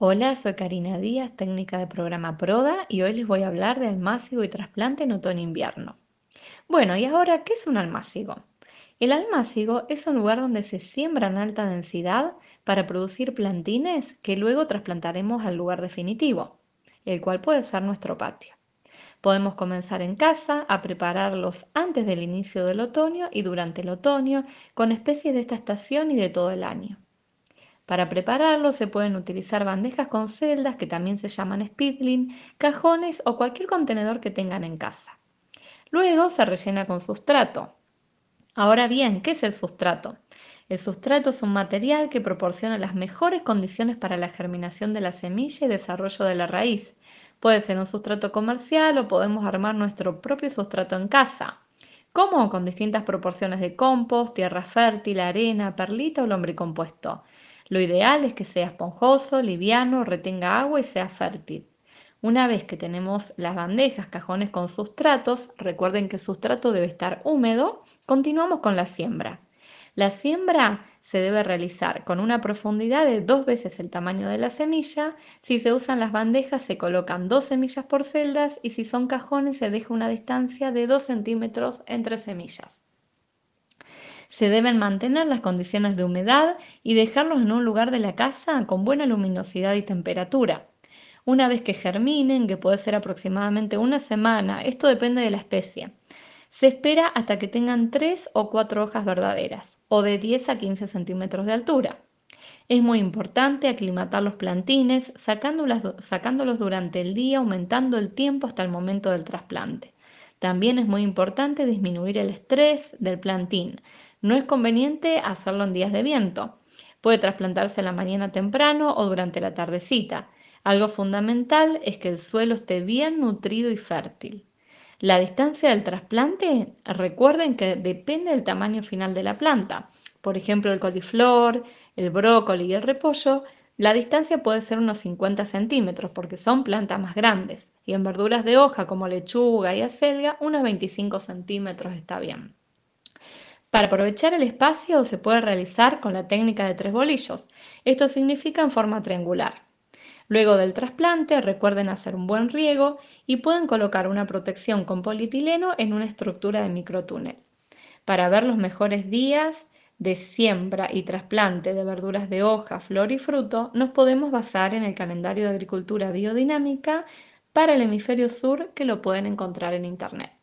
Hola, soy Karina Díaz, técnica de programa PRODA y hoy les voy a hablar de almácigo y trasplante en otoño-invierno. Bueno, y ahora, ¿qué es un almácigo? El almácigo es un lugar donde se siembra en alta densidad para producir plantines que luego trasplantaremos al lugar definitivo, el cual puede ser nuestro patio. Podemos comenzar en casa a prepararlos antes del inicio del otoño y durante el otoño con especies de esta estación y de todo el año. Para prepararlo se pueden utilizar bandejas con celdas que también se llaman spitling, cajones o cualquier contenedor que tengan en casa. Luego se rellena con sustrato. Ahora bien, ¿qué es el sustrato? El sustrato es un material que proporciona las mejores condiciones para la germinación de la semilla y desarrollo de la raíz. Puede ser un sustrato comercial o podemos armar nuestro propio sustrato en casa. ¿Cómo? Con distintas proporciones de compost, tierra fértil, arena, perlita o lombricompuesto. Lo ideal es que sea esponjoso, liviano, retenga agua y sea fértil. Una vez que tenemos las bandejas, cajones con sustratos, recuerden que el sustrato debe estar húmedo, continuamos con la siembra. La siembra se debe realizar con una profundidad de dos veces el tamaño de la semilla. Si se usan las bandejas se colocan dos semillas por celdas y si son cajones se deja una distancia de 2 centímetros entre semillas. Se deben mantener las condiciones de humedad y dejarlos en un lugar de la casa con buena luminosidad y temperatura. Una vez que germinen, que puede ser aproximadamente una semana, esto depende de la especie, se espera hasta que tengan 3 o 4 hojas verdaderas, o de 10 a 15 centímetros de altura. Es muy importante aclimatar los plantines, sacándolos durante el día, aumentando el tiempo hasta el momento del trasplante. También es muy importante disminuir el estrés del plantín, no es conveniente hacerlo en días de viento. Puede trasplantarse en la mañana temprano o durante la tardecita. Algo fundamental es que el suelo esté bien nutrido y fértil. La distancia del trasplante, recuerden que depende del tamaño final de la planta. Por ejemplo, el coliflor, el brócoli y el repollo, la distancia puede ser unos 50 centímetros porque son plantas más grandes. Y en verduras de hoja como lechuga y acelga, unos 25 centímetros está bien. Para aprovechar el espacio se puede realizar con la técnica de tres bolillos. Esto significa en forma triangular. Luego del trasplante, recuerden hacer un buen riego y pueden colocar una protección con polietileno en una estructura de microtúnel. Para ver los mejores días de siembra y trasplante de verduras de hoja, flor y fruto, nos podemos basar en el calendario de agricultura biodinámica para el hemisferio sur que lo pueden encontrar en internet.